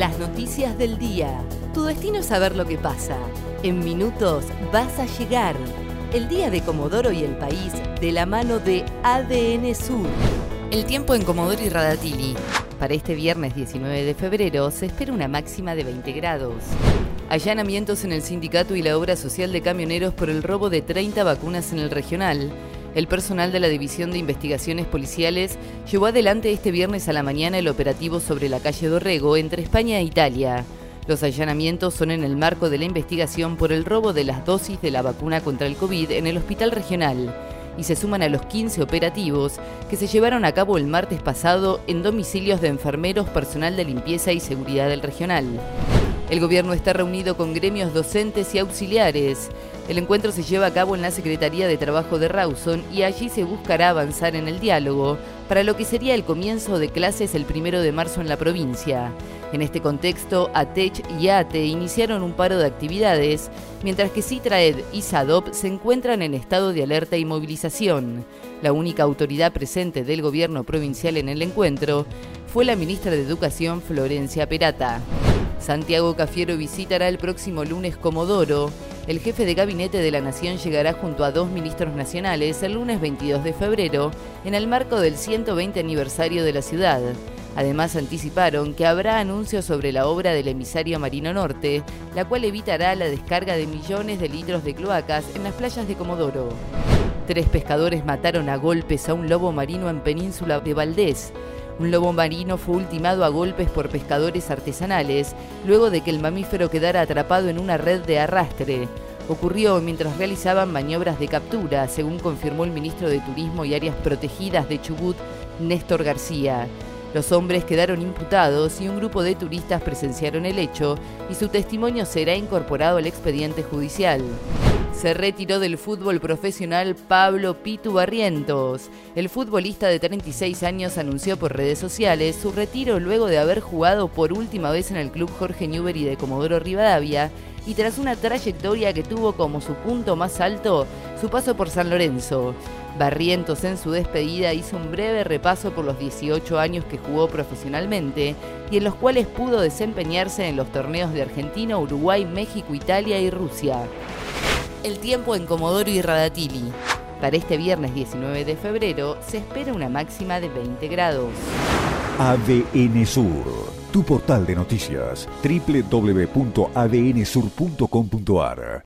Las noticias del día. Tu destino es saber lo que pasa. En minutos vas a llegar. El día de Comodoro y el país de la mano de ADN Sur. El tiempo en Comodoro y Radatili. Para este viernes 19 de febrero se espera una máxima de 20 grados. Allanamientos en el sindicato y la obra social de camioneros por el robo de 30 vacunas en el regional. El personal de la División de Investigaciones Policiales llevó adelante este viernes a la mañana el operativo sobre la calle Dorrego entre España e Italia. Los allanamientos son en el marco de la investigación por el robo de las dosis de la vacuna contra el COVID en el hospital regional y se suman a los 15 operativos que se llevaron a cabo el martes pasado en domicilios de enfermeros, personal de limpieza y seguridad del regional. El gobierno está reunido con gremios docentes y auxiliares. El encuentro se lleva a cabo en la Secretaría de Trabajo de Rawson y allí se buscará avanzar en el diálogo para lo que sería el comienzo de clases el primero de marzo en la provincia. En este contexto, ATECH y ATE iniciaron un paro de actividades, mientras que CITRAED y SADOP se encuentran en estado de alerta y movilización. La única autoridad presente del gobierno provincial en el encuentro fue la ministra de Educación Florencia Perata. Santiago Cafiero visitará el próximo lunes Comodoro. El jefe de gabinete de la Nación llegará junto a dos ministros nacionales el lunes 22 de febrero en el marco del 120 aniversario de la ciudad. Además anticiparon que habrá anuncios sobre la obra del emisario Marino Norte, la cual evitará la descarga de millones de litros de cloacas en las playas de Comodoro. Tres pescadores mataron a golpes a un lobo marino en Península de Valdés. Un lobo marino fue ultimado a golpes por pescadores artesanales luego de que el mamífero quedara atrapado en una red de arrastre. Ocurrió mientras realizaban maniobras de captura, según confirmó el ministro de Turismo y Áreas Protegidas de Chubut, Néstor García. Los hombres quedaron imputados y un grupo de turistas presenciaron el hecho y su testimonio será incorporado al expediente judicial. Se retiró del fútbol profesional Pablo Pitu Barrientos. El futbolista de 36 años anunció por redes sociales su retiro luego de haber jugado por última vez en el club Jorge Newbery de Comodoro Rivadavia y tras una trayectoria que tuvo como su punto más alto su paso por San Lorenzo. Barrientos en su despedida hizo un breve repaso por los 18 años que jugó profesionalmente y en los cuales pudo desempeñarse en los torneos de Argentina, Uruguay, México, Italia y Rusia el tiempo en Comodoro y Radatili. Para este viernes 19 de febrero se espera una máxima de 20 grados. ADN Sur, tu portal de noticias, www.adnsur.com.ar